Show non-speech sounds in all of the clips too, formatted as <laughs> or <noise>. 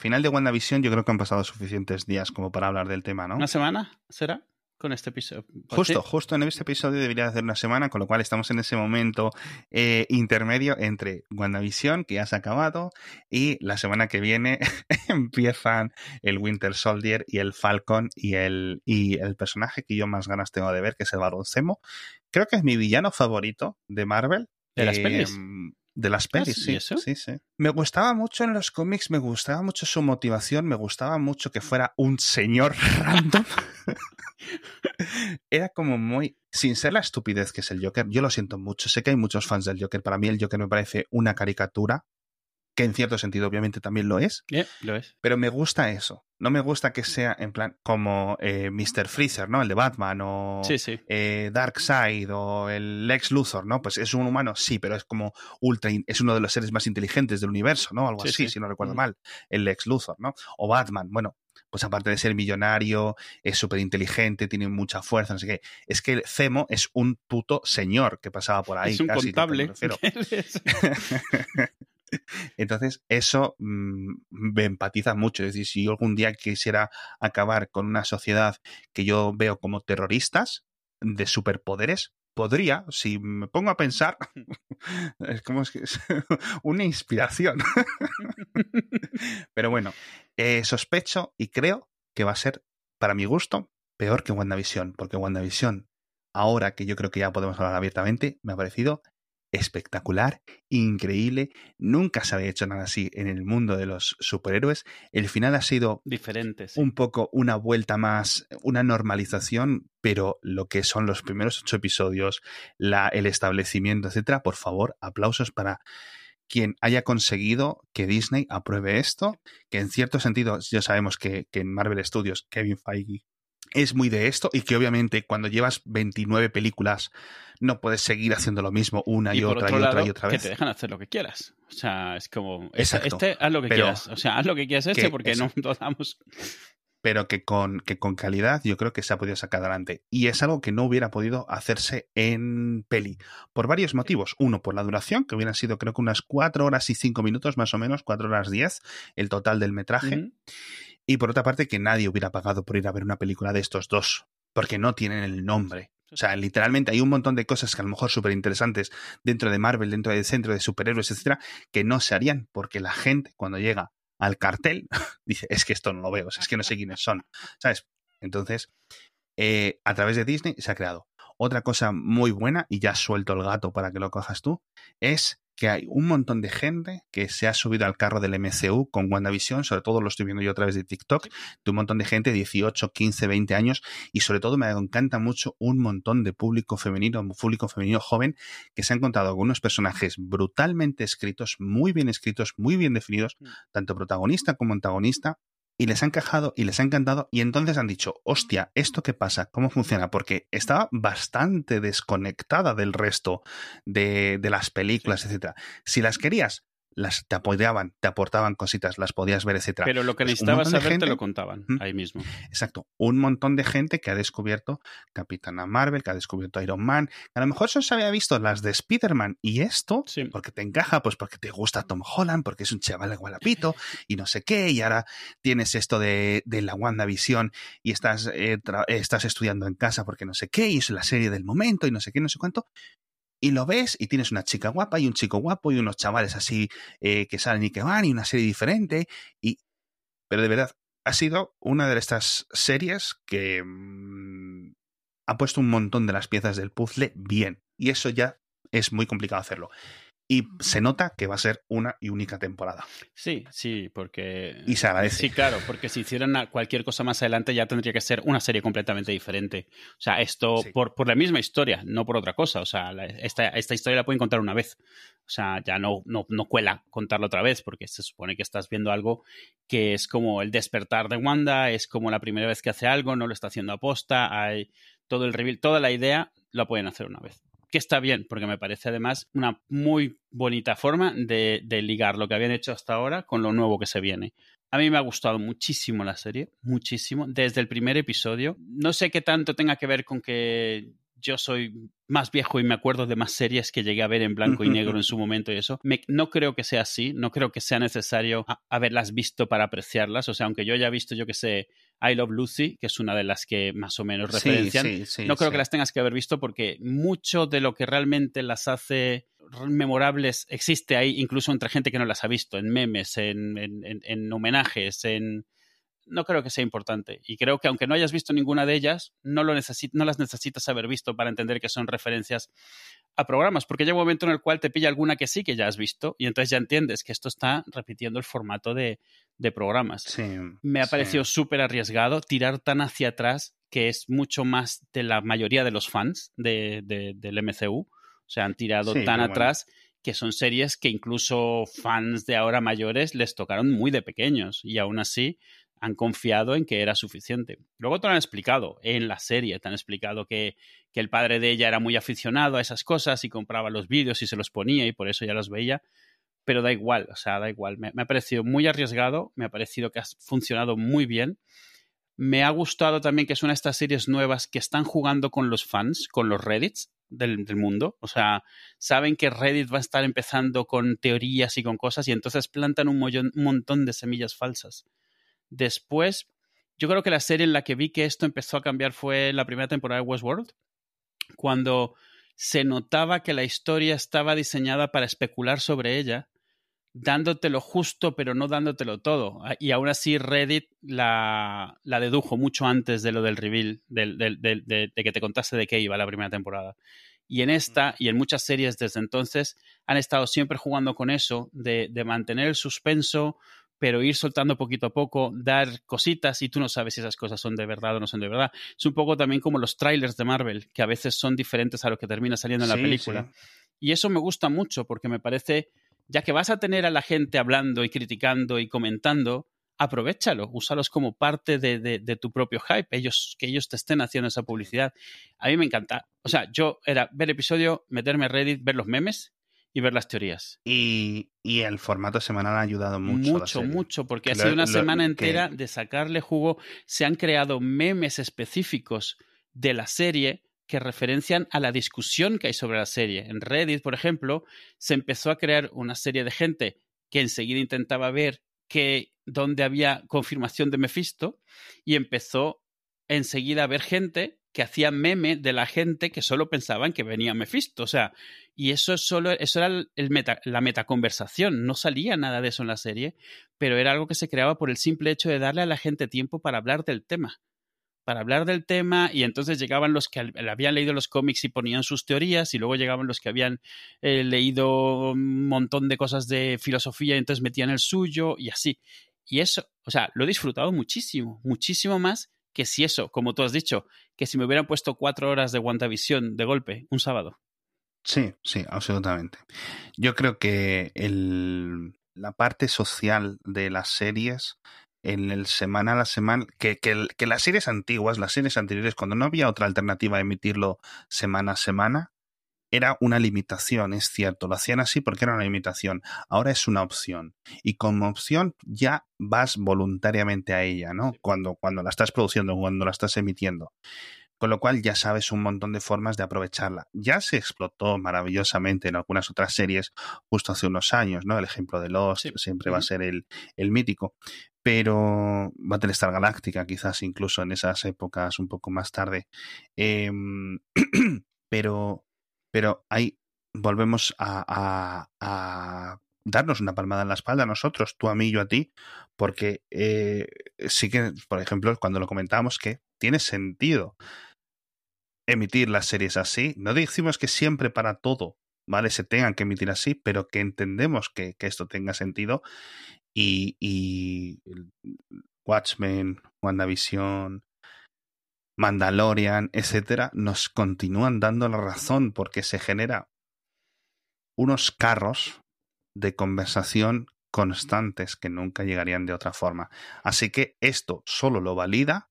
Final de WandaVision, yo creo que han pasado suficientes días como para hablar del tema, ¿no? ¿Una semana será? Con este episodio. Justo, justo en este episodio debería hacer una semana, con lo cual estamos en ese momento eh, intermedio entre WandaVision, que ya se ha acabado, y la semana que viene <laughs> empiezan el Winter Soldier y el Falcon y el, y el personaje que yo más ganas tengo de ver, que es el Barón Zemo. Creo que es mi villano favorito de Marvel. ¿De las pelis? De las pelis, ¿sí, sí, eso? sí, sí. Me gustaba mucho en los cómics, me gustaba mucho su motivación, me gustaba mucho que fuera un señor <laughs> random. Era como muy, sin ser la estupidez que es el Joker, yo lo siento mucho, sé que hay muchos fans del Joker, para mí el Joker me parece una caricatura, que en cierto sentido obviamente también lo es, Yeah, lo es. pero me gusta eso. No me gusta que sea en plan como eh, Mr. Freezer, ¿no? El de Batman o Sí, sí. eh, Darkseid o el Lex Luthor, ¿no? Pues es un humano, sí, pero es como ultra, es uno de los seres más inteligentes del universo, ¿no? Algo Sí, así, sí. si no recuerdo Mm. mal, el Lex Luthor, ¿no? O Batman, bueno, pues aparte de ser millonario, es súper inteligente, tiene mucha fuerza, no sé qué. Es que Zemo es un puto señor que pasaba por ahí. es un casi, contable. <laughs> <laughs> Entonces, eso mm, me empatiza mucho. Es decir, si yo algún día quisiera acabar con una sociedad que yo veo como terroristas de superpoderes, podría, si me pongo a pensar, <laughs> es como es que es <laughs> una inspiración. Pero bueno, eh, sospecho y creo que va a ser, para mi gusto, peor que WandaVision, porque WandaVision, ahora que yo creo que ya podemos hablar abiertamente, me ha parecido espectacular, increíble, nunca se había hecho nada así en el mundo de los superhéroes. El final ha sido Diferentes. sí. un poco una vuelta más, una normalización, pero lo que son los primeros ocho episodios, la, el establecimiento, etcétera, por favor, aplausos para quien haya conseguido que Disney apruebe esto, que en cierto sentido ya sabemos que, que en Marvel Studios Kevin Feige es muy de esto y que obviamente cuando llevas 29 películas no puedes seguir haciendo lo mismo una y, otra y otra lado, y otra que vez. te dejan hacer lo que quieras. O sea, es como, este, Exacto. este, haz lo que quieras. O sea, haz lo que quieras este que porque eso. no damos... pero que con, que con calidad yo creo que se ha podido sacar adelante. Y es algo que no hubiera podido hacerse en peli, por varios motivos. Uno, por la duración, que hubieran sido creo que unas cuatro horas y cinco minutos más o menos, cuatro horas diez, el total del metraje. Y por otra parte, que nadie hubiera pagado por ir a ver una película de estos dos, porque no tienen el nombre. O sea, literalmente hay un montón de cosas que a lo mejor súper interesantes dentro de Marvel, dentro del centro de superhéroes, etcétera, que no se harían porque la gente cuando llega al cartel <laughs> dice, es que esto no lo veo, es que no sé quiénes son, ¿sabes? Entonces, eh, a través de Disney se ha creado. Otra cosa muy buena, y ya suelto el gato para que lo cojas tú, es que hay un montón de gente que se ha subido al carro del MCU con WandaVision, sobre todo lo estoy viendo yo a través de TikTok, de un montón de gente, 18, 15, 20 años, y sobre todo me encanta mucho un montón de público femenino, público femenino joven, que se han encontrado con unos personajes brutalmente escritos, muy bien escritos, muy bien definidos, Mm. tanto protagonista como antagonista, y les ha encajado y les ha encantado, y entonces han dicho, hostia, ¿esto qué pasa? ¿Cómo funciona? Porque estaba bastante desconectada del resto de, de las películas, etcétera. Si las querías, las te apoyaban, te aportaban cositas, las podías ver, etcétera. Pero lo que Pues necesitabas saber te gente- lo contaban Mm. ahí mismo. Exacto. Un montón de gente que ha descubierto Capitana Marvel, que ha descubierto Iron Man. A lo mejor eso se había visto las de Spider-Man y esto, Sí. porque te encaja, pues porque te gusta Tom Holland, porque es un chaval gualapito y no sé qué, y ahora tienes esto de, de la WandaVision y estás, eh, estás estudiando en casa porque no sé qué, y es la serie del momento y no sé qué, no sé cuánto. Y lo ves y tienes una chica guapa y un chico guapo y unos chavales así eh, que salen y que van y una serie diferente. Y... Pero de verdad, ha sido una de estas series que mm, ha puesto un montón de las piezas del puzzle bien. Y eso ya es muy complicado hacerlo. Y se nota que va a ser una y única temporada. Sí, sí, porque... Y se agradece. Sí, claro, porque si hicieran cualquier cosa más adelante ya tendría que ser una serie completamente diferente. O sea, esto Sí. por, por la misma historia, no por otra cosa. O sea, la- esta, esta historia la pueden contar una vez. O sea, ya no, no, no cuela contarla otra vez porque se supone que estás viendo algo que es como el despertar de Wanda, es como la primera vez que hace algo, no lo está haciendo aposta, hay todo el reveal, toda la idea la pueden hacer una vez que está bien, porque me parece además una muy bonita forma de, de ligar lo que habían hecho hasta ahora con lo nuevo que se viene. A mí me ha gustado muchísimo la serie, muchísimo, desde el primer episodio. No sé qué tanto tenga que ver con que yo soy más viejo y me acuerdo de más series que llegué a ver en blanco y <laughs> negro en su momento y eso. no creo que sea así, no creo que sea necesario haberlas visto para apreciarlas. O sea, aunque yo haya visto, yo que sé, I Love Lucy, que es una de las que más o menos referencian, no creo que las tengas que haber visto porque mucho de lo que realmente las hace memorables existe ahí, incluso entre gente que no las ha visto, en memes, en, en homenajes, en no creo que sea importante. Y creo que aunque no hayas visto ninguna de ellas, no, lo no las necesitas haber visto para entender que son referencias a programas, porque llega un momento en el cual te pilla alguna que sí que ya has visto y entonces ya entiendes que esto está repitiendo el formato de, programas. Me ha parecido súper arriesgado tirar tan hacia atrás que es mucho más de la mayoría de los fans de, del MCU. O sea, han tirado tan atrás que son series que incluso fans de ahora mayores les tocaron muy de pequeños y aún así han confiado en que era suficiente. Luego te lo han explicado en la serie, te han explicado que, el padre de ella era muy aficionado a esas cosas y compraba los vídeos y se los ponía y por eso ya los veía, pero da igual, o sea, da igual. Me, ha parecido muy arriesgado, me ha parecido que ha funcionado muy bien. Me ha gustado también que son estas series nuevas que están jugando con los fans, con los Reddits del, del, mundo. O sea, saben que Reddit va a estar empezando con teorías y con cosas y entonces plantan un montón de semillas falsas. Después, yo creo que la serie en la que vi que esto empezó a cambiar fue la primera temporada de Westworld, cuando se notaba que la historia estaba diseñada para especular sobre ella, dándote lo justo pero no dándotelo todo. Ah, y aún así Reddit la, la dedujo mucho antes de lo del reveal, de, que te contaste de qué iba la primera temporada. Y en esta y en muchas series desde entonces han estado siempre jugando con eso, de, de mantener el suspenso, pero ir soltando poquito a poco, dar cositas y tú no sabes si esas cosas son de verdad o no son de verdad. Es un poco también como los trailers de Marvel, que a veces son diferentes a lo que termina saliendo en la película. Y eso me gusta mucho porque me parece, ya que vas a tener a la gente hablando y criticando y comentando, aprovechalo, úsalos como parte de, de, tu propio hype, ellos, que ellos te estén haciendo esa publicidad. A mí me encanta. O sea, yo era ver episodio, meterme a Reddit, ver los memes y ver las teorías. Y, el formato semanal ha ayudado mucho. Mucho, mucho, porque ha sido una semana entera de sacarle jugo. Se han creado memes específicos de la serie que referencian a la discusión que hay sobre la serie. En Reddit, por ejemplo, se empezó a crear una serie de gente que enseguida intentaba ver que dónde había confirmación de Mephisto y empezó enseguida a ver gente que hacía meme de la gente que solo pensaban que venía Mephisto. O sea, y eso solo, eso era meta, la metaconversación. No salía nada de eso en la serie, pero era algo que se creaba por el simple hecho de darle a la gente tiempo para hablar del tema. Para hablar del tema, y entonces llegaban los que habían leído los cómics y ponían sus teorías, y luego llegaban los que habían eh, leído un montón de cosas de filosofía y entonces metían el suyo, y así. Y eso, o sea, lo he disfrutado muchísimo, muchísimo más que si eso, como tú has dicho, que si me hubieran puesto cuatro horas de WandaVision de golpe, un sábado. Sí, sí, absolutamente. Yo creo que el, la parte social de las series en el semana a semana, que, que, que, las series antiguas, las series anteriores, cuando no había otra alternativa a emitirlo semana a semana, era una limitación, es cierto, lo hacían así porque era una limitación, ahora es una opción y como opción ya vas voluntariamente a ella, ¿no? Cuando, cuando la estás produciendo, cuando la estás emitiendo. Con lo cual ya sabes un montón de formas de aprovecharla. Ya se explotó maravillosamente en algunas otras series justo hace unos años, ¿no? El ejemplo de Lost siempre va a ser el, el mítico pero Battlestar Galáctica quizás incluso en esas épocas un poco más tarde. Em, <clears throat> pero pero ahí volvemos a, darnos una palmada en la espalda a nosotros, tú a mí, yo a ti, porque eh, sí que, por ejemplo, cuando lo comentábamos, que tiene sentido emitir las series así. No decimos que siempre para todo, ¿vale? Se tengan que emitir así, pero que entendemos que, esto tenga sentido. Y, y Watchmen, WandaVision, Mandalorian, etcétera, nos continúan dando la razón porque se genera unos carros de conversación constantes que nunca llegarían de otra forma. Así que esto solo lo valida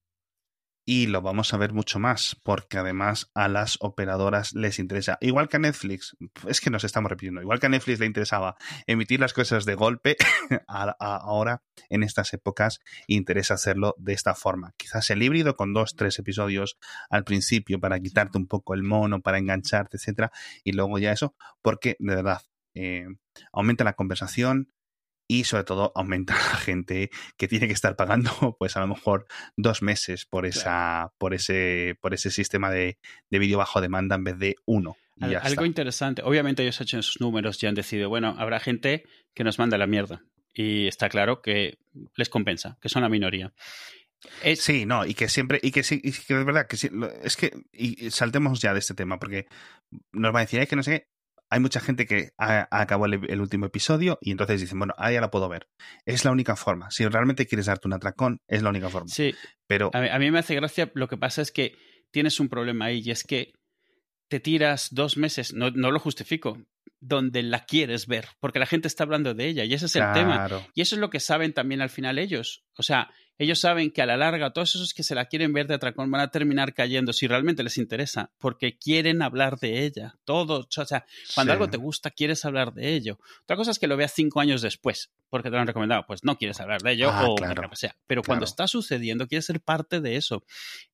y lo vamos a ver mucho más, porque además a las operadoras les interesa. Igual que a Netflix, es que nos estamos repitiendo, igual que a Netflix le interesaba emitir las cosas de golpe, <laughs> ahora en estas épocas interesa hacerlo de esta forma. Quizás el híbrido con dos, tres episodios al principio para quitarte un poco el mono, para engancharte, etcétera, y luego ya eso, porque de verdad eh, aumenta la conversación, y sobre todo aumenta la gente que tiene que estar pagando pues a lo mejor dos meses por esa por ese por ese sistema de, de vídeo bajo demanda en vez de uno algo interesante obviamente ellos han hecho sus números y han decidido bueno habrá gente que nos manda la mierda y está claro que les compensa que son la minoría. Sí, no, y que siempre, y que sí, y que es verdad que sí, es que, y saltemos ya de este tema, porque nos va a decir, que no sé hay mucha gente que ha, acabó el, último episodio y entonces dicen, bueno, ahí ya la puedo ver. Es la única forma. Si realmente quieres darte un atracón, es la única forma. Sí. Pero. A mí, me hace gracia. Lo que pasa es que tienes un problema ahí y es que te tiras dos meses, no, no lo justifico, donde la quieres ver, porque la gente está hablando de ella y ese es el tema. Y eso es lo que saben también al final ellos. O sea, ellos saben que a la larga todos esos que se la quieren ver de atracón van a terminar cayendo si realmente les interesa, porque quieren hablar de ella. Todos, o sea, cuando algo te gusta, quieres hablar de ello. Otra cosa es que lo veas cinco años después, porque te lo han recomendado, pues no quieres hablar de ello ah, o lo que sea. Pero cuando está sucediendo, quieres ser parte de eso.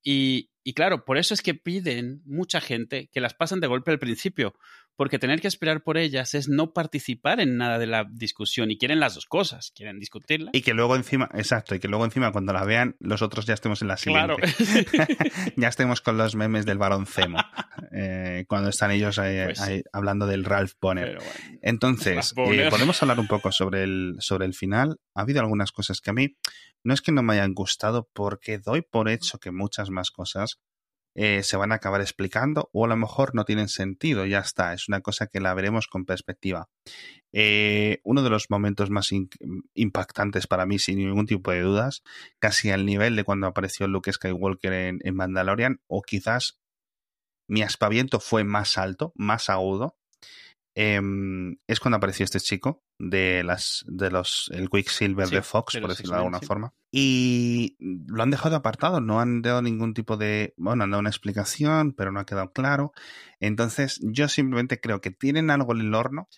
Y, y claro, por eso es que piden mucha gente que las pasen de golpe al principio, porque tener que esperar por ellas es no participar en nada de la discusión y quieren las dos cosas, quieren discutirla. Y que luego encima, exacto, y que luego encima cuando la vean los otros ya estemos en la siguiente. Claro. <laughs> ya estemos con los memes del varón Zemo, eh, cuando están ellos pues hablando del Ralph Bonner. Entonces, eh, podemos hablar un poco sobre el, sobre el final. Ha habido algunas cosas que a mí no es que no me hayan gustado porque doy por hecho que muchas más cosas eh, se van a acabar explicando o a lo mejor no tienen sentido, ya está, es una cosa que la veremos con perspectiva. Eh, uno de los momentos más impactantes para mí, sin ningún tipo de dudas, casi al nivel de cuando apareció Luke Skywalker en, en Mandalorian, o quizás mi aspaviento fue más alto, más agudo, em, es cuando apareció este chico de las de los el Quicksilver de Fox, por decirlo de alguna forma. Y lo han dejado apartado, no han dado ningún tipo de, bueno, han dado una explicación, pero no ha quedado claro. Entonces, yo simplemente creo que tienen algo en el horno.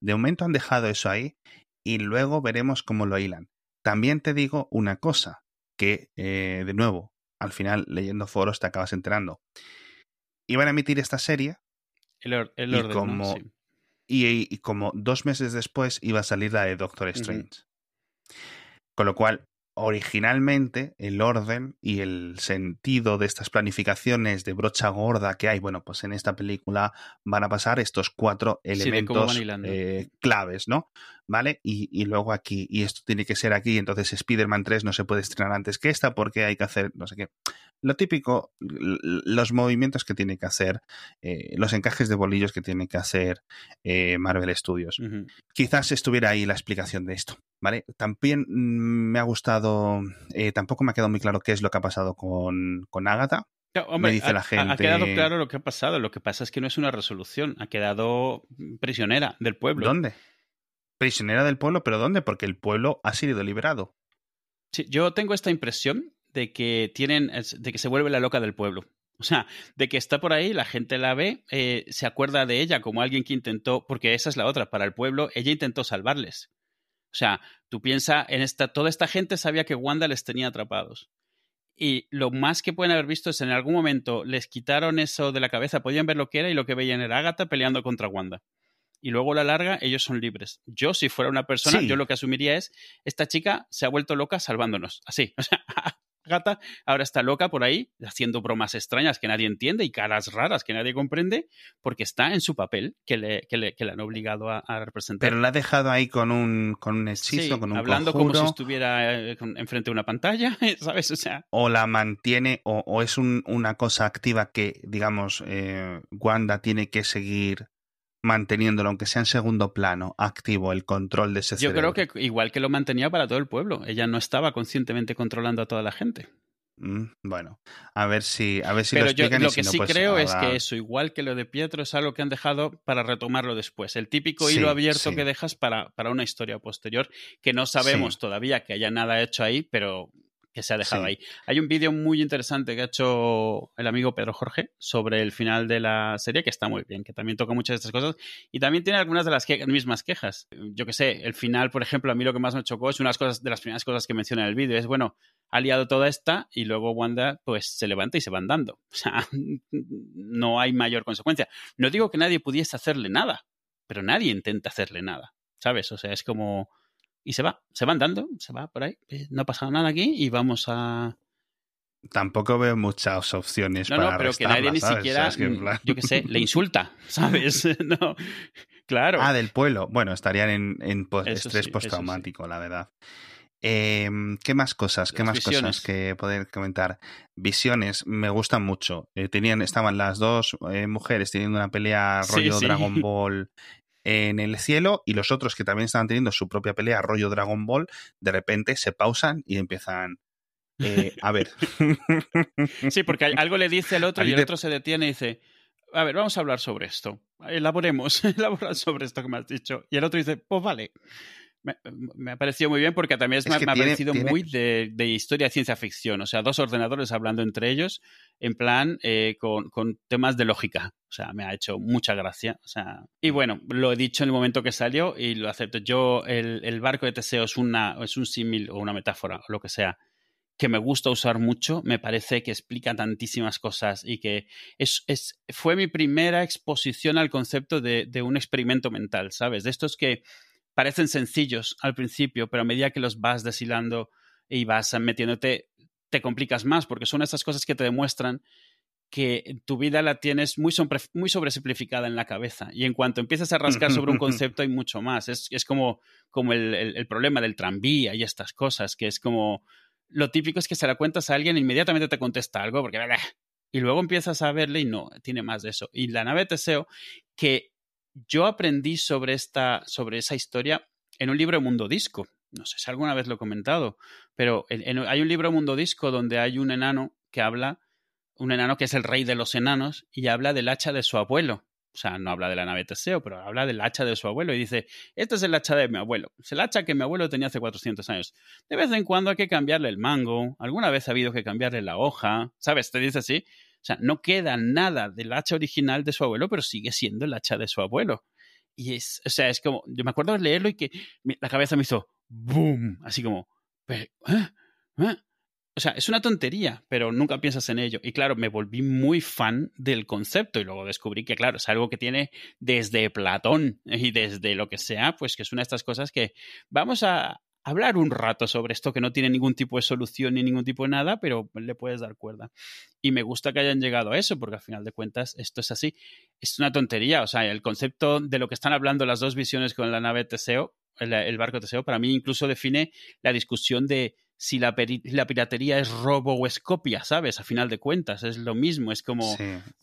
De momento han dejado eso ahí y luego veremos cómo lo hilan. También te digo una cosa, que eh, de nuevo, al final leyendo foros te acabas enterando. Iban a emitir esta serie. El, orden, como, y, como dos meses después iba a salir la de Doctor Strange. Con lo cual, originalmente el orden y el sentido de estas planificaciones de brocha gorda que hay, bueno, pues en esta película van a pasar estos cuatro elementos eh, claves, ¿no? ¿Vale? Y, y, luego aquí, y esto tiene que ser aquí, entonces Spider-Man 3 no se puede estrenar antes que esta porque hay que hacer no sé qué lo típico, los movimientos que tiene que hacer, eh, los encajes de bolillos que tiene que hacer eh, Marvel Studios. Quizás estuviera ahí la explicación de esto, ¿vale? También mm, me ha gustado, eh, tampoco me ha quedado muy claro qué es lo que ha pasado con, con Agatha. me dice la gente... ha, quedado claro lo que ha pasado. Lo que pasa es que no es una resolución. Ha quedado prisionera del pueblo. ¿Dónde? Prisionera del pueblo, pero ¿dónde? Porque el pueblo ha sido liberado. Sí, yo tengo esta impresión de que tienen, de que se vuelve la loca del pueblo. O sea, de que está por ahí, la gente la ve, eh, se acuerda de ella como alguien que intentó, porque esa es la otra, para el pueblo, ella intentó salvarles. O sea, tú piensas en esta, toda esta gente sabía que Wanda les tenía atrapados. Y lo más que pueden haber visto es en algún momento les quitaron eso de la cabeza, podían ver lo que era y lo que veían era Agatha peleando contra Wanda. Y luego a la larga ellos son libres. Yo, si fuera una persona, yo lo que asumiría es, esta chica se ha vuelto loca salvándonos. Así. <laughs> O sea, gata ahora está loca por ahí haciendo bromas extrañas que nadie entiende y caras raras que nadie comprende porque está en su papel que le, que le, que le han obligado a, representar. Pero la ha dejado ahí con un, con un hechizo, con un hablando como si estuviera eh, enfrente de una pantalla, <laughs> ¿sabes? O sea... O la mantiene o, o es un, una cosa activa que, digamos, eh, Wanda tiene que seguir manteniéndolo, aunque sea en segundo plano, activo el control de ese Yo creo que igual que lo mantenía para todo el pueblo, ella no estaba conscientemente controlando a toda la gente. Mm, bueno, a ver si, a ver si Pero lo yo lo que sí pues creo es que eso, igual que lo de Pietro, es algo que han dejado para retomarlo después. El típico hilo abierto que dejas para, para, una historia posterior, que no sabemos todavía que haya nada hecho ahí, pero que se ha dejado ahí. Hay un vídeo muy interesante que ha hecho el amigo Pedro Jorge sobre el final de la serie, que está muy bien, que también toca muchas de estas cosas y también tiene algunas de las mismas quejas. Yo que sé, el final, por ejemplo, a mí lo que más me chocó es una cosas, de las primeras cosas que menciona en el vídeo, es bueno, ha liado toda esta y luego Wanda pues se levanta y se va andando. O sea, <laughs> no hay mayor consecuencia. No digo que nadie pudiese hacerle nada, pero nadie intenta hacerle nada, ¿sabes? O sea, es como y se va, se va andando, se va por ahí, eh, no ha pasado nada aquí y vamos a... Tampoco veo muchas opciones no, para No, pero que nadie ni siquiera, mm, yo qué sé, le insulta, <laughs> ¿sabes? <laughs> no, claro. Ah, del pueblo. Bueno, estarían en, en estrés postraumático, la verdad. Em, ¿Qué más cosas? ¿Qué más cosas que poder comentar? Visiones me gustan mucho. Eh, tenían, estaban las dos eh, mujeres teniendo una pelea rollo Dragon Ball en el cielo y los otros que también estaban teniendo su propia pelea rollo Dragon Ball, de repente se pausan y empiezan... Eh, a ver. <laughs> sí, porque algo le dice al otro y el otro se detiene y dice, a ver, vamos a hablar sobre esto. Elaboremos, <laughs> elaborar sobre esto que me has dicho. Y el otro dice, pues vale me, ha parecido muy bien porque también me, ha parecido muy de, historia de ciencia ficción. O sea, dos ordenadores hablando entre ellos en plan eh, con, temas de lógica. O sea, me ha hecho mucha gracia. O sea, y bueno, lo he dicho en el momento que salió y lo acepto. Yo, el, barco de Teseo es, una, es un símil o una metáfora o lo que sea que me gusta usar mucho, me parece que explica tantísimas cosas y que es, es fue mi primera exposición al concepto de, de un experimento mental, ¿sabes? De estos que parecen sencillos al principio, pero a medida que los vas deshilando y vas metiéndote, te complicas más, porque son esas cosas que te demuestran que tu vida la tienes muy, muy sobresimplificada en la cabeza. Y en cuanto empiezas a rascar sobre un <laughs> concepto, hay mucho más. Es, es como, como el, el, problema del tranvía y estas cosas, que es como. Lo típico es que se la cuentas a alguien e inmediatamente te contesta algo, porque. Y luego empiezas a verle y no, tiene más de eso. Y la nave Teseo, que yo aprendí sobre, esta, sobre esa historia en un libro Mundo Disco. No sé si alguna vez lo he comentado, pero hay un libro Mundo Disco donde hay un enano que habla, un enano que es el rey de los enanos, y habla del hacha de su abuelo. O sea, no habla de la nave Teseo, pero habla del hacha de su abuelo y dice, este es el hacha de mi abuelo. Es el hacha que mi abuelo tenía hace 400 años. De vez en cuando hay que cambiarle el mango, alguna vez ha habido que cambiarle la hoja, ¿sabes? Te dice así. O sea, no queda nada del hacha original de su abuelo, pero sigue siendo el hacha de su abuelo. Y es, o sea, es como, yo me acuerdo de leerlo y que la cabeza me hizo boom, así como, ¿eh? ¿Eh? O sea, es una tontería, pero nunca piensas en ello. Y claro, me volví muy fan del concepto y luego descubrí que, claro, es algo que tiene desde Platón y desde lo que sea, pues que es una de estas cosas que vamos a, hablar un rato sobre esto que no tiene ningún tipo de solución ni ningún tipo de nada, pero le puedes dar cuerda. Y me gusta que hayan llegado a eso, porque al final de cuentas esto es así. Es una tontería, o sea, el concepto de lo que están hablando las dos visiones con la nave Teseo, el, el barco Teseo, para mí incluso define la discusión de si la, la, piratería es robo o es copia, ¿sabes? A final de cuentas, es lo mismo, es como,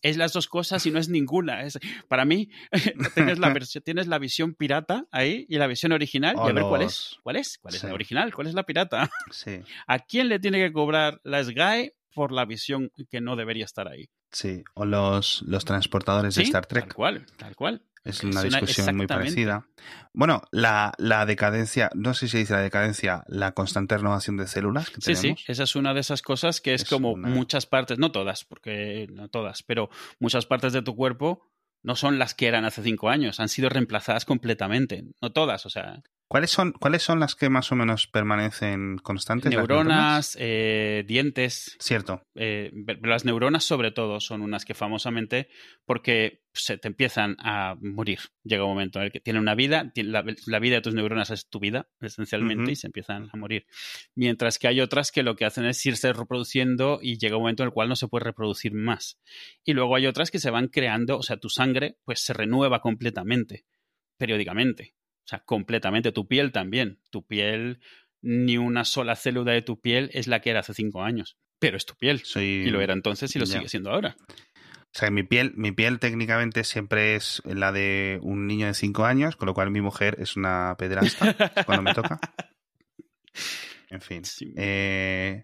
es las dos cosas y no es ninguna. Es, para mí, <laughs> tienes, la <laughs> tienes la visión pirata ahí y la visión original, y a ver cuál es, cuál es, cuál es la original, cuál es la pirata. Sí. <laughs> ¿A quién le tiene que cobrar la SGAE por la visión que no debería estar ahí? Sí, o los, los transportadores de Star Trek. Tal cual, tal cual. Es una discusión muy parecida. Bueno, la, la, decadencia, no sé si dice la decadencia, la constante renovación de células que sí, tenemos. Sí, esa es una de esas cosas que es, como muchas partes, no todas, porque no todas, pero muchas partes de tu cuerpo no son las que eran hace cinco años, han sido reemplazadas completamente, no todas, o sea. ¿Cuáles son, ¿Cuáles son las que más o menos permanecen constantes? Neuronas, eh, dientes. Cierto. Eh, las neuronas, sobre todo, son unas que famosamente, porque se te empiezan a morir. Llega un momento en el que tienen una vida, la, vida de tus neuronas es tu vida, esencialmente, y se empiezan a morir. Mientras que hay otras que lo que hacen es irse reproduciendo y llega un momento en el cual no se puede reproducir más. Y luego hay otras que se van creando, o sea, tu sangre pues se renueva completamente, periódicamente. O sea, completamente. Tu piel también. Tu piel, ni una sola célula de tu piel es la que era hace cinco años. Pero es tu piel. Y lo era entonces y lo sigue siendo ahora. O sea, mi piel, mi piel técnicamente siempre es la de un niño de cinco años, con lo cual mi mujer es una pedrasta cuando me toca. <laughs> En fin. Eh,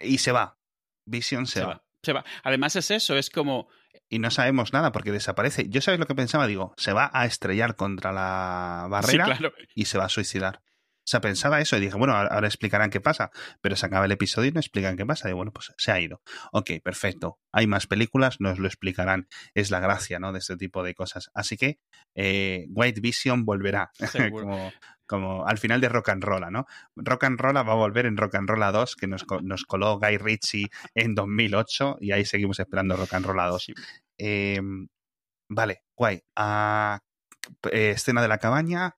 y se va. Vision se, va. Se va. Además es eso, es como y no sabemos nada porque desaparece. Yo sabes lo que pensaba, digo, se va a estrellar contra la barrera y se va a suicidar. O sea, pensaba eso y dije, bueno, ahora explicarán qué pasa, pero se acaba el episodio y no explican qué pasa. Y bueno, pues se ha ido. Ok, perfecto. Hay más películas, nos lo explicarán. Es la gracia, ¿no? De este tipo de cosas. Así que eh, White Vision volverá. <laughs> como, como al final de Rock and Roll, ¿no? Rock and Roll va a volver en Rock and Roll 2, que nos, nos coló Guy Ritchie en 2008 y ahí seguimos esperando Rock and Roll 2. Em, vale, guay. Ah, eh, escena de la cabaña,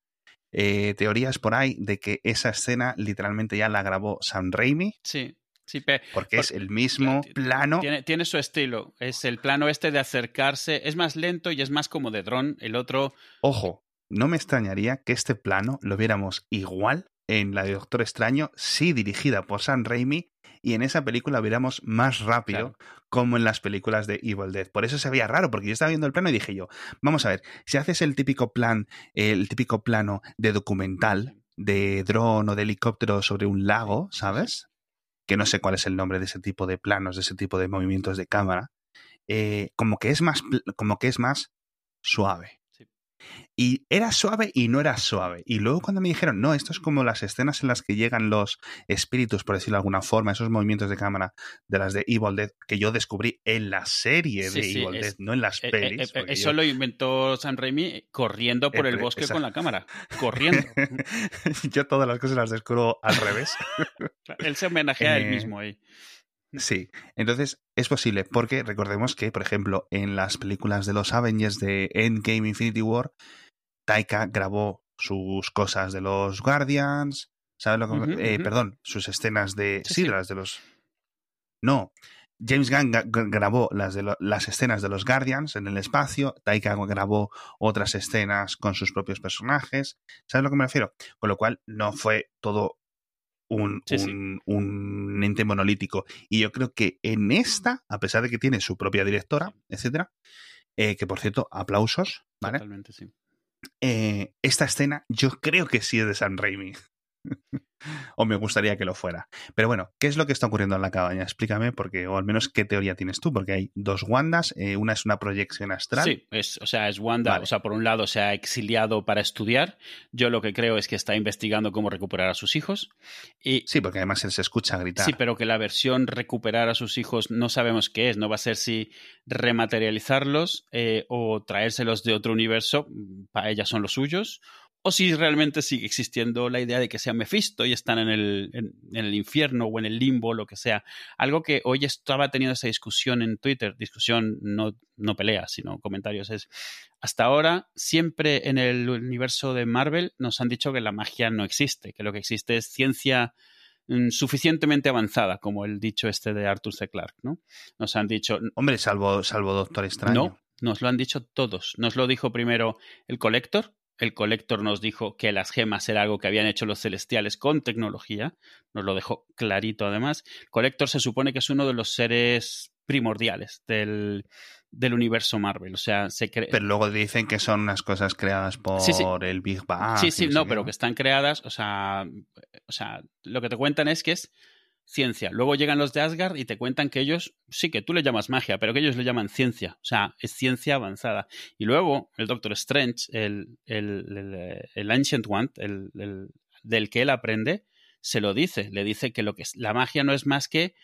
eh, teorías por ahí de que esa escena literalmente ya la grabó Sam Raimi. Sí. Sí, porque es el mismo plano. Tiene, tiene, su estilo. Es el plano este de acercarse. Es más lento y es más como de dron. El otro. Ojo, no me extrañaría que este plano lo viéramos igual en la de Doctor Extraño, sí dirigida por Sam Raimi, y en esa película viéramos más rápido, como en las películas de Evil Dead. Por eso se veía raro, porque yo estaba viendo el plano y dije yo, vamos a ver, si haces el típico plan, el típico plano de documental, de dron o de helicóptero sobre un lago, ¿sabes? Que no sé cuál es el nombre de ese tipo de planos, de ese tipo de movimientos de cámara. Eh, como que es más, como que es más suave. Y era suave y no era suave. Y luego cuando me dijeron, no, esto es como las escenas en las que llegan los espíritus, por decirlo de alguna forma, esos movimientos de cámara de las de Evil Dead, que yo descubrí en la serie de Evil Dead, no en las eh, eh, pelis. Eh, eso lo inventó Sam Raimi corriendo por el bosque con la cámara. Corriendo. <laughs> yo todas las cosas las descubro al revés. <laughs> él se homenajea a él mismo ahí. Sí, entonces es posible, porque recordemos que, por ejemplo, en las películas de los Avengers de Endgame Infinity War, Taika grabó sus cosas de los Guardians, ¿sabes lo que? Eh, perdón, sus escenas de... Sí, las de los... No, James Gunn grabó las, de las escenas de los Guardians en el espacio, Taika grabó otras escenas con sus propios personajes, ¿sabes a lo que me refiero? Con lo cual no fue todo un, un, ente monolítico. Y yo creo que en esta, a pesar de que tiene su propia directora, etcétera, eh, que por cierto, aplausos, ¿vale? Totalmente, sí. Eh, esta escena yo creo que sí es de San Raimi. <laughs> <laughs> o me gustaría que lo fuera. Pero bueno, ¿qué es lo que está ocurriendo en la cabaña? Explícame, porque, o al menos qué teoría tienes tú, porque hay dos Wandas, eh, una es una proyección astral. Sí, es, o sea, es Wanda, o sea, por un lado se ha exiliado para estudiar, yo lo que creo es que está investigando cómo recuperar a sus hijos. Y, sí, porque además él se escucha gritar. Sí, pero que la versión recuperar a sus hijos no sabemos qué es, no va a ser si rematerializarlos eh, o traérselos de otro universo, para ella son los suyos, o si realmente sigue existiendo la idea de que sea Mephisto y están en el, en, el infierno o en el limbo, lo que sea. Algo que hoy estaba teniendo esa discusión en Twitter, discusión no, no pelea, sino comentarios, es hasta ahora siempre en el universo de Marvel nos han dicho que la magia no existe, que lo que existe es ciencia mm, suficientemente avanzada, como el dicho este de Arthur C. Clarke, ¿no? Nos han dicho... Hombre, salvo, salvo Doctor Extraño. No, nos lo han dicho todos. Nos lo dijo primero el Collector, el colector nos dijo que las gemas era algo que habían hecho los celestiales con tecnología, nos lo dejó clarito además. El colector se supone que es uno de los seres primordiales del, del universo Marvel, o sea, se Pero luego dicen que son unas cosas creadas por el Big Bang. Sí, sí, no, pero que están creadas, o sea, o sea, lo que te cuentan es que es ciencia. Luego llegan los de Asgard y te cuentan que ellos, sí, que tú le llamas magia, pero que ellos le llaman ciencia. O sea, es ciencia avanzada. Y luego el Doctor Strange, el, el, el, Ancient One, el, del que él aprende, se lo dice. Le dice que, lo que es, la magia no es más que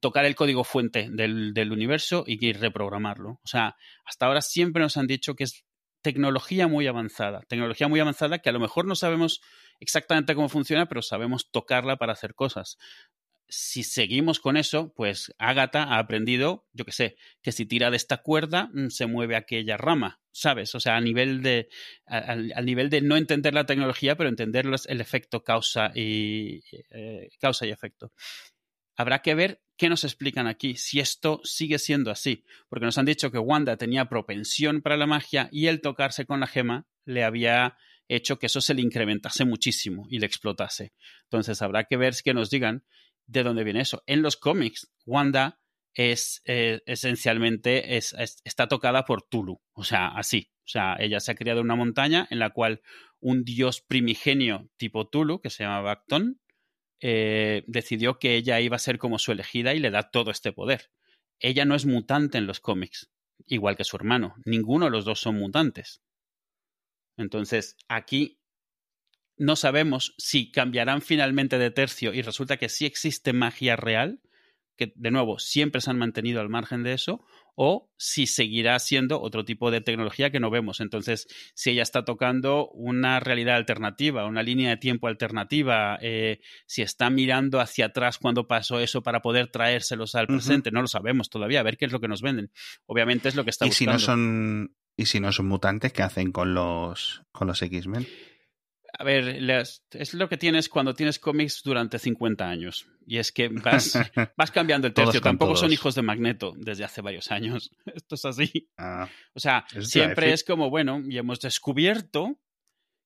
tocar el código fuente del, del universo y reprogramarlo. O sea, hasta ahora siempre nos han dicho que es tecnología muy avanzada. Tecnología muy avanzada que a lo mejor no sabemos exactamente cómo funciona, pero sabemos tocarla para hacer cosas si seguimos con eso, pues Agatha ha aprendido, yo qué sé, que si tira de esta cuerda mm, se mueve aquella rama, ¿sabes? O sea, a nivel de, nivel de no entender la tecnología, pero entender el efecto causa y, eh, causa y efecto. Habrá que ver qué nos explican aquí, si esto sigue siendo así, porque nos han dicho que Wanda tenía propensión para la magia y el tocarse con la gema le había hecho que eso se le incrementase muchísimo y le explotase. Entonces habrá que ver que nos digan de dónde viene eso. En los cómics, Wanda es eh, esencialmente es, está tocada por Tulu, o sea, así. O sea, ella se ha criado en una montaña en la cual un dios primigenio tipo Tulu, que se llama Bacton, eh, decidió que ella iba a ser como su elegida y le da todo este poder. Ella no es mutante en los cómics, igual que su hermano. Ninguno de los dos son mutantes. Entonces, aquí no sabemos si cambiarán finalmente de tercio y resulta que sí existe magia real, que de nuevo siempre se han mantenido al margen de eso, o si seguirá siendo otro tipo de tecnología que no vemos. Entonces, si ella está tocando una realidad alternativa, una línea de tiempo alternativa, eh, si está mirando hacia atrás cuando pasó eso para poder traérselos al presente, no lo sabemos todavía, a ver qué es lo que nos venden. Obviamente es lo que está ¿Y buscando. Si no son, y si no son mutantes, ¿qué hacen con los, con los X-Men? A ver, es lo que tienes cuando tienes cómics durante 50 años. Y es que vas, <laughs> vas cambiando el tercio. Tampoco son hijos de Magneto desde hace varios años. <laughs> Esto es así. Ah, o sea, siempre es como, bueno, y hemos descubierto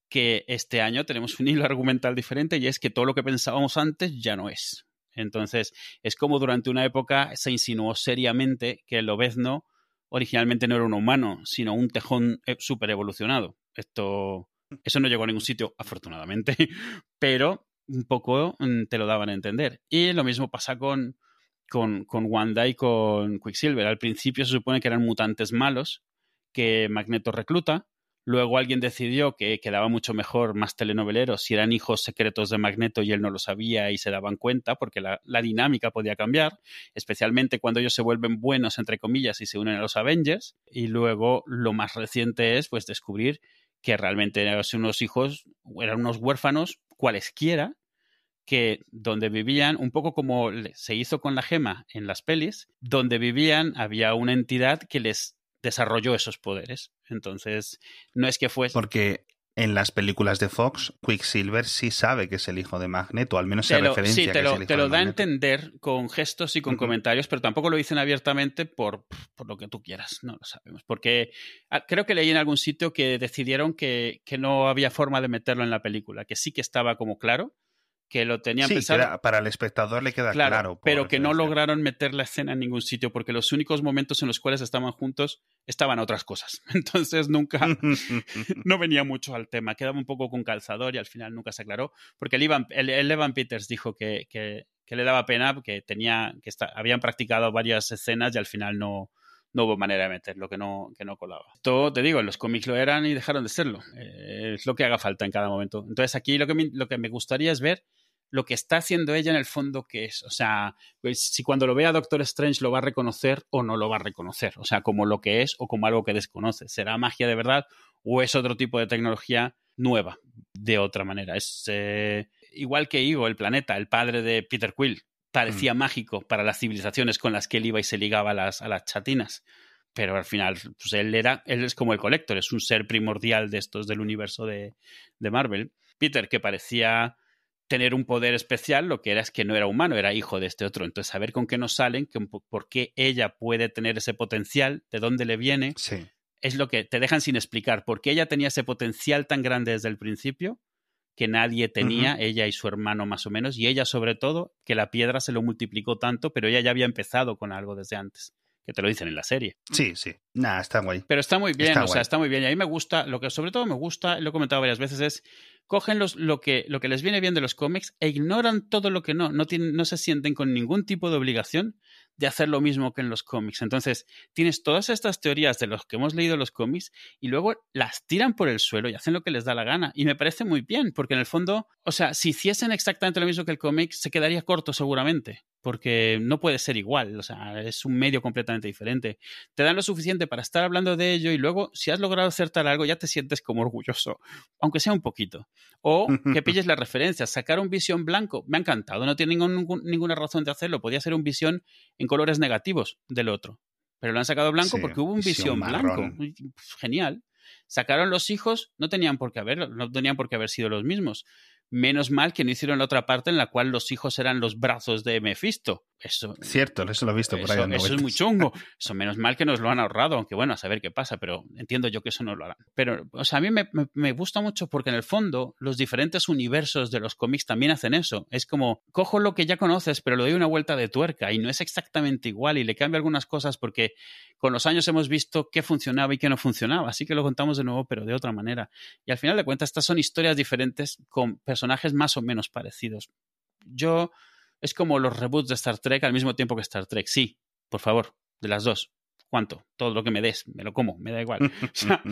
que este año tenemos un hilo argumental diferente y es que todo lo que pensábamos antes ya no es. Entonces, es como durante una época se insinuó seriamente que el obezno originalmente no era un humano, sino un tejón eh, super evolucionado. Esto eso no llegó a ningún sitio, afortunadamente, <laughs> pero un poco mm, te lo daban a entender. Y lo mismo pasa con, con, con Wanda y con Quicksilver. Al principio se supone que eran mutantes malos que Magneto recluta. Luego alguien decidió que quedaba mucho mejor, más telenovelero, si eran hijos secretos de Magneto y él no lo sabía y se daban cuenta, porque la, la, dinámica podía cambiar, especialmente cuando ellos se vuelven buenos, entre comillas, y se unen a los Avengers. Y luego lo más reciente es pues descubrir que realmente eran unos hijos, eran unos huérfanos cualesquiera, que donde vivían, un poco como se hizo con la gema en las pelis, donde vivían había una entidad que les desarrolló esos poderes. Entonces, no es que fuese... Porque en las películas de Fox, Quicksilver sí sabe que es el hijo de Magneto, al menos se referencia sí, te lo, que es el te lo da a entender con gestos y con uh -huh. comentarios, pero tampoco lo dicen abiertamente por, por, lo que tú quieras, no lo sabemos. Porque ah, creo que leí en algún sitio que decidieron que, que, no había forma de meterlo en la película, que sí que estaba como claro, que lo tenían sí, pensado. Era, para el espectador le queda claro, claro pero que no lograron meter la escena en ningún sitio, porque los únicos momentos en los cuales estaban juntos estaban otras cosas. <laughs> Entonces nunca, <laughs> no venía mucho al tema. Quedaba un poco con calzador y al final nunca se aclaró, porque el, Ivan, el, el Evan Peters dijo que, que, que, le daba pena, que, tenía, que está, habían practicado varias escenas y al final no, no hubo manera de meterlo, que no, que no colaba. Todo, te digo, los cómics lo eran y dejaron de serlo. Eh, es lo que haga falta en cada momento. Entonces aquí lo que, me, lo que me gustaría es ver lo que está haciendo ella en el fondo que es. O sea, pues, si cuando lo vea Doctor Strange lo va a reconocer o no lo va a reconocer. O sea, como lo que es o como algo que desconoce. ¿Será magia de verdad o es otro tipo de tecnología nueva de otra manera? Es eh, igual que Igo, el planeta, el padre de Peter Quill. Parecía mm. mágico para las civilizaciones con las que él iba y se ligaba a las, a las chatinas pero al final pues él era él es como el colector es un ser primordial de estos del universo de, de, Marvel Peter que parecía tener un poder especial lo que era es que no era humano era hijo de este otro entonces saber con qué nos salen que, por qué ella puede tener ese potencial de dónde le viene sí. es lo que te dejan sin explicar por qué ella tenía ese potencial tan grande desde el principio que nadie tenía, uh -huh. ella y su hermano más o menos, y ella sobre todo, que la piedra se lo multiplicó tanto, pero ella ya había empezado con algo desde antes que te lo dicen en la serie. Sí, sí. Nada, está guay. Pero está muy bien, está o guay. sea, está muy bien. Y a mí me gusta, lo que sobre todo me gusta, lo he comentado varias veces, es cogen los, lo, que, lo que les viene bien de los cómics e ignoran todo lo que no. No, tienen, no se sienten con ningún tipo de obligación de hacer lo mismo que en los cómics. Entonces, tienes todas estas teorías de los que hemos leído los cómics y luego las tiran por el suelo y hacen lo que les da la gana. Y me parece muy bien, porque en el fondo, o sea, si hiciesen exactamente lo mismo que el cómic, se quedaría corto seguramente porque no puede ser igual, o sea, es un medio completamente diferente. Te dan lo suficiente para estar hablando de ello y luego, si has logrado acertar algo, ya te sientes como orgulloso, aunque sea un poquito. O que <laughs> pilles las referencias. Sacar un visión blanco, me ha encantado, no tiene ningún, ninguna razón de hacerlo. Podía ser un visión en colores negativos del otro, pero lo han sacado blanco Sí, porque hubo un visión, visión blanco. Genial. Sacaron los hijos, no tenían por qué haber, no tenían por qué haber sido los mismos. Menos mal que no hicieron la otra parte en la cual los hijos eran los brazos de Mephisto. Eso, Cierto, eso lo he visto por ahí. eso, es muy chungo. <laughs> Eso menos mal que nos lo han ahorrado, aunque bueno, a saber qué pasa, pero entiendo yo que eso no lo harán. Pero, o sea, a mí me, me, me gusta mucho porque en el fondo los diferentes universos de los cómics también hacen eso. Es como, cojo lo que ya conoces, pero le doy una vuelta de tuerca y no es exactamente igual y le cambio algunas cosas porque con los años hemos visto qué funcionaba y qué no funcionaba. Así que lo contamos de nuevo, pero de otra manera. Y al final de cuentas, estas son historias diferentes con personajes más o menos parecidos. Yo es como los reboots de Star Trek al mismo tiempo que Star Trek. Sí, por favor, de las dos. ¿Cuánto? Todo lo que me des, me lo como, me da igual. <laughs> O sea,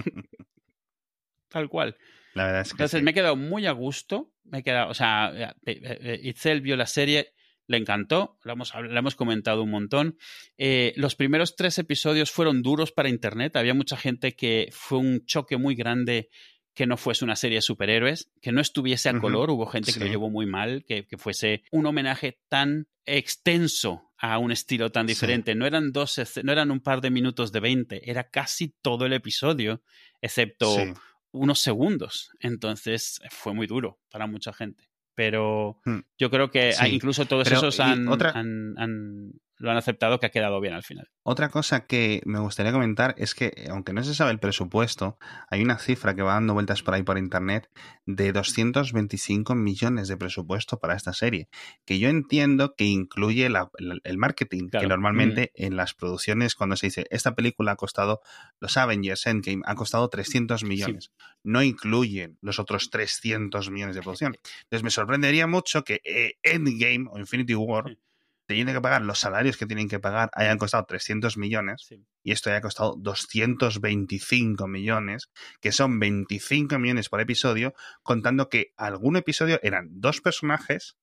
tal cual. La verdad es que Entonces sí. me he quedado muy a gusto. Me he quedado, o sea, eh, eh, Itzel vio la serie, le encantó, la hemos, la hemos comentado un montón. Eh, los primeros tres episodios fueron duros para Internet. Había mucha gente que fue un choque muy grande que no fuese una serie de superhéroes, que no estuviese a color. Hubo gente que lo llevó muy mal, que, que fuese un homenaje tan extenso a un estilo tan Sí. diferente. No eran dos, no eran un par de minutos de 20, era casi todo el episodio, excepto Sí. unos segundos. Entonces fue muy duro para mucha gente. Pero Hmm. yo creo que incluso todos Pero, esos y han, otra- han- han- lo han aceptado que ha quedado bien al final. Otra cosa que me gustaría comentar es que, aunque no se sabe el presupuesto, hay una cifra que va dando vueltas por ahí por internet de 225 millones de presupuesto para esta serie, que yo entiendo que incluye la- el, el marketing, Claro. que normalmente en las producciones, cuando se dice esta película ha costado, los Avengers Endgame ha costado 300 millones, no incluyen los otros 300 millones de producción. Entonces me sorprendería mucho que eh, Endgame o Infinity War Sí. Teniendo que pagar los salarios que tienen que pagar hayan costado 300 millones Sí. y esto haya costado 225 millones, que son 25 millones por episodio, contando que algún episodio eran dos personajes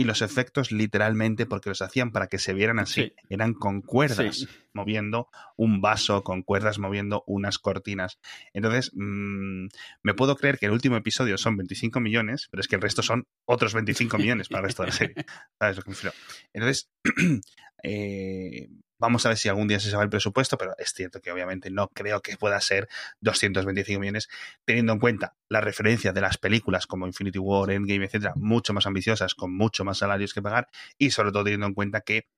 y los efectos literalmente, porque los hacían para que se vieran así, Sí. eran con cuerdas Sí. moviendo un vaso, con cuerdas moviendo unas cortinas. Entonces, mm, me puedo creer que el último episodio son 25 millones, pero es que el resto son otros 25 millones para el resto de la serie. <laughs> ¿Sabes lo que me refiero? Entonces, <clears throat> eh, vamos a ver si algún día se sabe el presupuesto, pero es cierto que obviamente no creo que pueda ser 225 millones, teniendo en cuenta la referencia de las películas como Infinity War, Endgame, etcétera, mucho más ambiciosas, con mucho más salarios que pagar, y sobre todo teniendo en cuenta que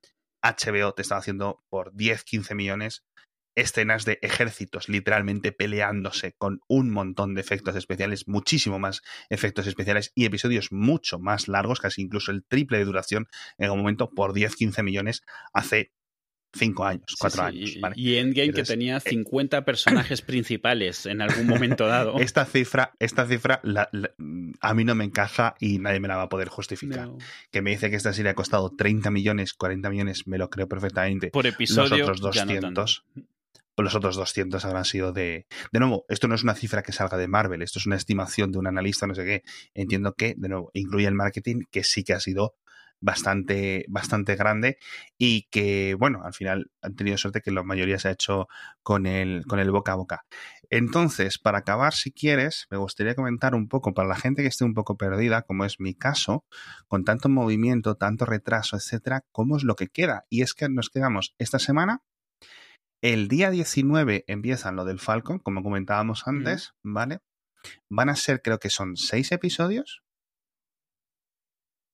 HBO te estaba haciendo por 10, 15 millones escenas de ejércitos literalmente peleándose con un montón de efectos especiales, muchísimo más efectos especiales y episodios mucho más largos, casi incluso el triple de duración en algún momento por 10, 15 millones hace 5 años, Sí, 4 sí, años. y- ¿vale? Y Endgame Entonces, que tenía eh, 50 personajes <coughs> principales en algún momento dado. <laughs> Esta cifra, esta cifra la- la- a mí no me encaja y nadie me la va a poder justificar. No. Que me dice que esta serie ha costado 30 millones, 40 millones, me lo creo perfectamente. Por episodio. los otros ya no tanto. 200 los otros 200 habrán sido de... De nuevo, esto no es una cifra que salga de Marvel, esto es una estimación de un analista, no sé qué. Entiendo que, de nuevo, incluye el marketing, que sí que ha sido bastante, bastante grande y que, bueno, al final han tenido suerte que la mayoría se ha hecho con el, con el boca a boca. Entonces, para acabar, si quieres, me gustaría comentar un poco, para la gente que esté un poco perdida, como es mi caso, con tanto movimiento, tanto retraso, etcétera, cómo es lo que queda. Y es que nos quedamos esta semana el día 19 empiezan lo del Falcon, como comentábamos antes, ¿vale? Van a ser, creo que son seis episodios.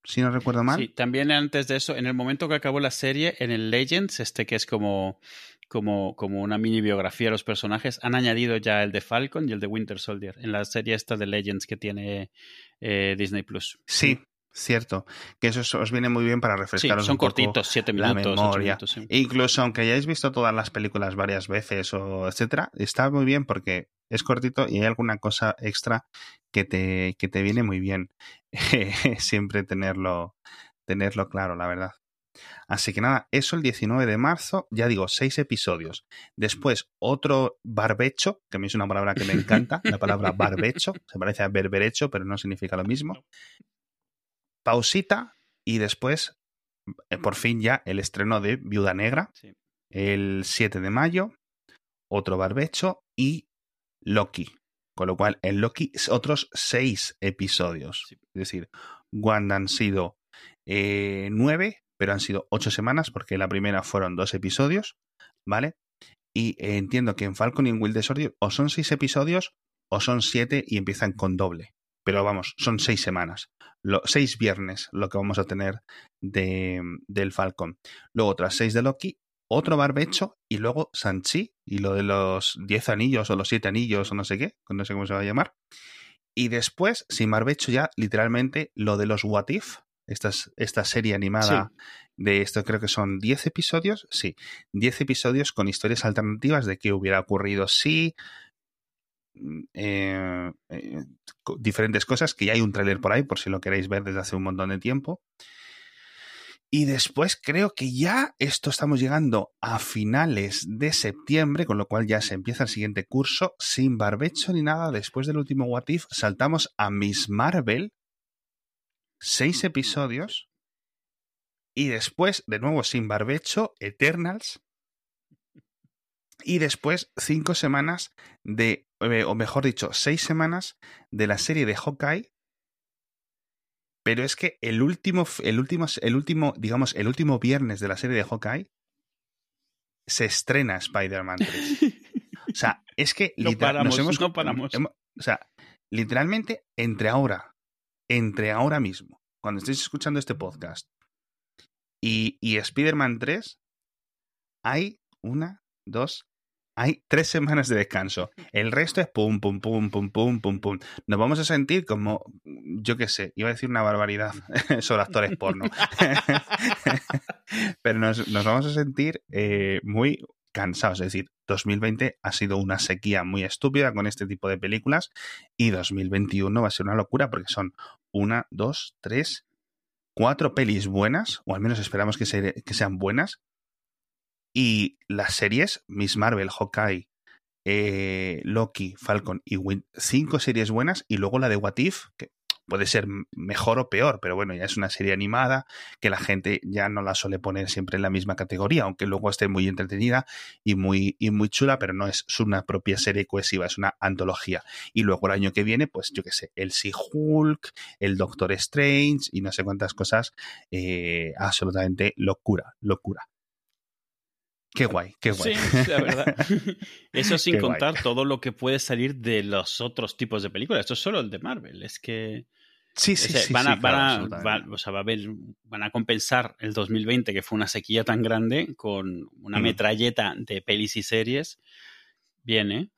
Si no recuerdo mal. Sí, también antes de eso, en el momento que acabó la serie, en el Legends, este que es como, como, como una mini biografía de los personajes, han añadido ya el de Falcon y el de Winter Soldier en la serie esta de Legends que tiene eh, Disney Plus. Sí, cierto. Que eso os- viene muy bien para Sí, refrescaros son un poco cortitos, siete la minutos, ocho memoria. minutos. sí. Incluso aunque hayáis visto todas las películas varias veces o etcétera, está muy bien porque es cortito y hay alguna cosa extra que te, que te viene muy bien. <laughs> Siempre tenerlo, tenerlo claro, la verdad. Así que nada, eso el 19 de marzo, ya digo, seis episodios. Después otro barbecho, que a mí es una palabra que me encanta, la palabra barbecho, se parece a berberecho, pero no significa lo mismo. Pausita y después, eh, por fin ya, el estreno de Viuda Negra, Sí. el 7 de mayo, otro barbecho y Loki. Con lo cual, en Loki, otros seis episodios. Sí. Es decir, Wanda han sido eh, nueve, pero han sido ocho semanas, porque la primera fueron dos episodios, ¿vale? Y eh, entiendo que en Falcon y en Will Soldier o son seis episodios o son siete y empiezan con doble. Pero vamos, son seis semanas. Lo, seis viernes lo que vamos a tener de, del Falcon. Luego, tras seis de Loki, otro barbecho y luego Sanchi y lo de los diez anillos o los siete anillos o no sé qué, no sé cómo se va a llamar. Y después, sin barbecho ya, literalmente, lo de los What If, esta, esta serie animada de esto creo que son 10 episodios, sí, 10 episodios con historias alternativas de qué hubiera ocurrido si... eh, eh, co- diferentes cosas, que ya hay un tráiler por ahí, por si lo queréis ver desde hace un montón de tiempo. Y después creo que ya esto estamos llegando a finales de septiembre, con lo cual ya se empieza el siguiente curso, sin barbecho ni nada. Después del último What If, saltamos a Miss Marvel, seis episodios, y después, de nuevo, sin barbecho, Eternals, y después cinco semanas de, eh, o mejor dicho, seis semanas de la serie de Hawkeye, pero es que el último, el último, el último, digamos, el último viernes de la serie de Hawkeye se estrena Spider-Man 3. O sea, es que <laughs> no paramos, hemos, no paramos. o sea, literalmente entre ahora, entre ahora mismo, cuando estéis escuchando este podcast y, y Spider-Man 3, hay una, dos, hay tres semanas de descanso. El resto es pum, pum, pum, pum, pum, pum, pum. Nos vamos a sentir como, yo qué sé, iba a decir una barbaridad <laughs> sobre actores porno. <laughs> Pero nos, vamos a sentir eh, muy cansados. Es decir, 2020 ha sido una sequía muy estúpida con este tipo de películas y 2021 va a ser una locura porque son una, dos, tres, cuatro pelis buenas, o al menos esperamos que, que sean buenas, y las series, Miss Marvel, Hawkeye, eh, Loki, Falcon y Win cinco series buenas y luego la de What If, que puede ser mejor o peor, pero bueno, ya es una serie animada que la gente ya no la suele poner siempre en la misma categoría, aunque luego esté muy entretenida y muy, y muy chula, pero no es una propia serie cohesiva, es una antología. Y luego el año que viene, pues yo qué sé, el Sea-Hulk, el Doctor Strange y no sé cuántas cosas, eh, absolutamente locura, locura. Qué guay, qué guay. Sí, la verdad. <laughs> Eso sin contar todo lo que puede salir de los otros tipos de películas. Esto es solo el de Marvel. Es que. Sí, sí, sí. Van a, van, o sea, va a ver, van a compensar el 2020, que fue una sequía tan grande, con una metralleta de pelis y series. Bien, ¿eh?